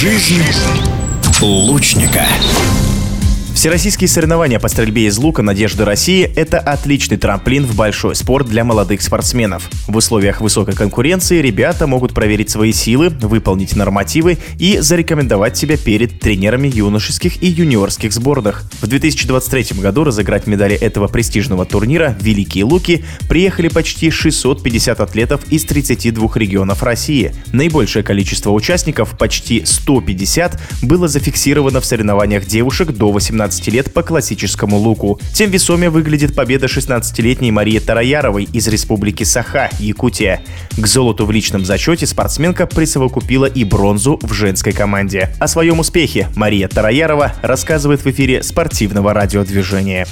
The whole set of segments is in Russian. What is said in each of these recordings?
Жизнь лучника. Всероссийские соревнования по стрельбе из лука «Надежды России» — это отличный трамплин в большой спорт для молодых спортсменов. В условиях высокой конкуренции ребята могут проверить свои силы, выполнить нормативы и зарекомендовать себя перед тренерами юношеских и юниорских сборных. В 2023 году разыграть медали этого престижного турнира «Великие луки» приехали почти 650 атлетов из 32 регионов России. Наибольшее количество участников, почти 150, было зафиксировано в соревнованиях девушек до 18 17 лет по классическому луку. Тем весомее выглядит победа 16-летней Марии Тараяровой из республики Саха, Якутия. К золоту в личном зачете спортсменка присовокупила и бронзу в женской команде. О своем успехе Мария Тараярова рассказывает в эфире спортивного радиодвижения.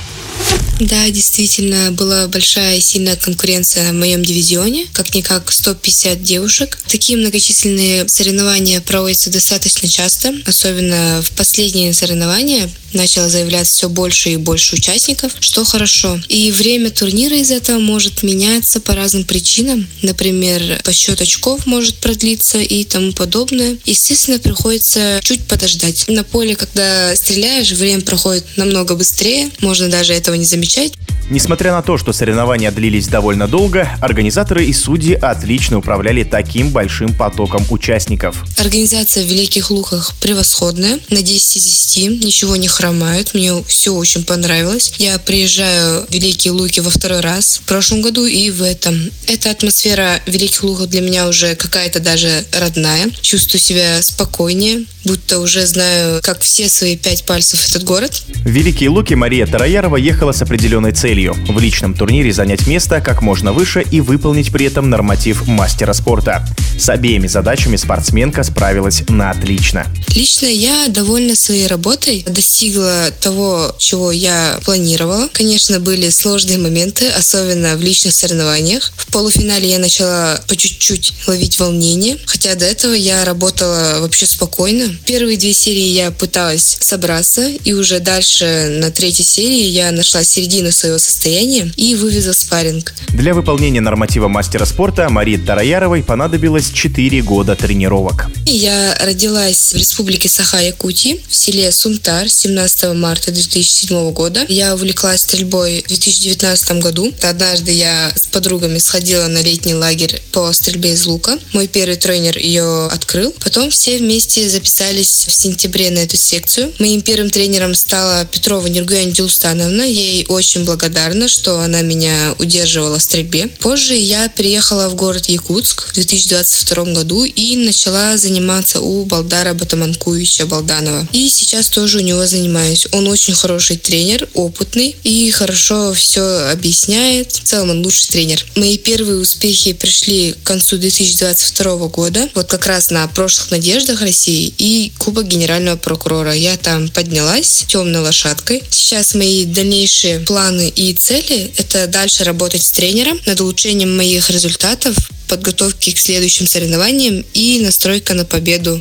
Да, действительно, была большая и сильная конкуренция в моем дивизионе. Как-никак 150 девушек. Такие многочисленные соревнования проводятся достаточно часто, особенно в последние соревнования начало заявляться все больше и больше участников, что хорошо. И время турнира из этого может меняться по разным причинам. Например, подсчет очков может продлиться и тому подобное. Естественно, приходится чуть подождать. На поле, когда стреляешь, время проходит намного быстрее, можно даже этого не замечать отвечать. Несмотря на то, что соревнования длились довольно долго, организаторы и судьи отлично управляли таким большим потоком участников. Организация в Великих Луках превосходная. На 10 из 10. Ничего не хромает. Мне все очень понравилось. Я приезжаю в Великие Луки во второй раз. В прошлом году и в этом. Эта атмосфера Великих Луках для меня уже какая-то даже родная. Чувствую себя спокойнее будто уже знаю, как все свои пять пальцев этот город. В Великие Луки Мария Тараярова ехала с определенной целью – в личном турнире занять место как можно выше и выполнить при этом норматив мастера спорта. С обеими задачами спортсменка справилась на отлично. Лично я довольна своей работой, достигла того, чего я планировала. Конечно, были сложные моменты, особенно в личных соревнованиях. В полуфинале я начала по чуть-чуть ловить волнение, хотя до этого я работала вообще спокойно. Первые две серии я пыталась собраться, и уже дальше на третьей серии я нашла середину своего состояния и вывезла спарринг. Для выполнения норматива мастера спорта Марии Тараяровой понадобилось 4 года тренировок. Я родилась в республике Саха-Якутии, в селе Сумтар 17 марта 2007 года. Я увлеклась стрельбой в 2019 году. Однажды я с подругами сходила на летний лагерь по стрельбе из лука. Мой первый тренер ее открыл. Потом все вместе записали записались в сентябре на эту секцию. Моим первым тренером стала Петрова Нергуян Дилустановна. Ей очень благодарна, что она меня удерживала в стрельбе. Позже я приехала в город Якутск в 2022 году и начала заниматься у Балдара Батаманкуевича Балданова. И сейчас тоже у него занимаюсь. Он очень хороший тренер, опытный и хорошо все объясняет. В целом он лучший тренер. Мои первые успехи пришли к концу 2022 года, вот как раз на прошлых надеждах России. И Кубок Генерального прокурора. Я там поднялась темной лошадкой. Сейчас мои дальнейшие планы и цели – это дальше работать с тренером над улучшением моих результатов, подготовки к следующим соревнованиям и настройка на победу.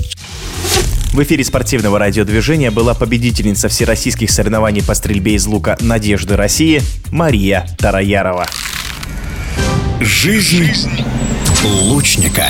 В эфире спортивного радиодвижения была победительница всероссийских соревнований по стрельбе из лука «Надежды России» Мария Тараярова. Жизнь лучника.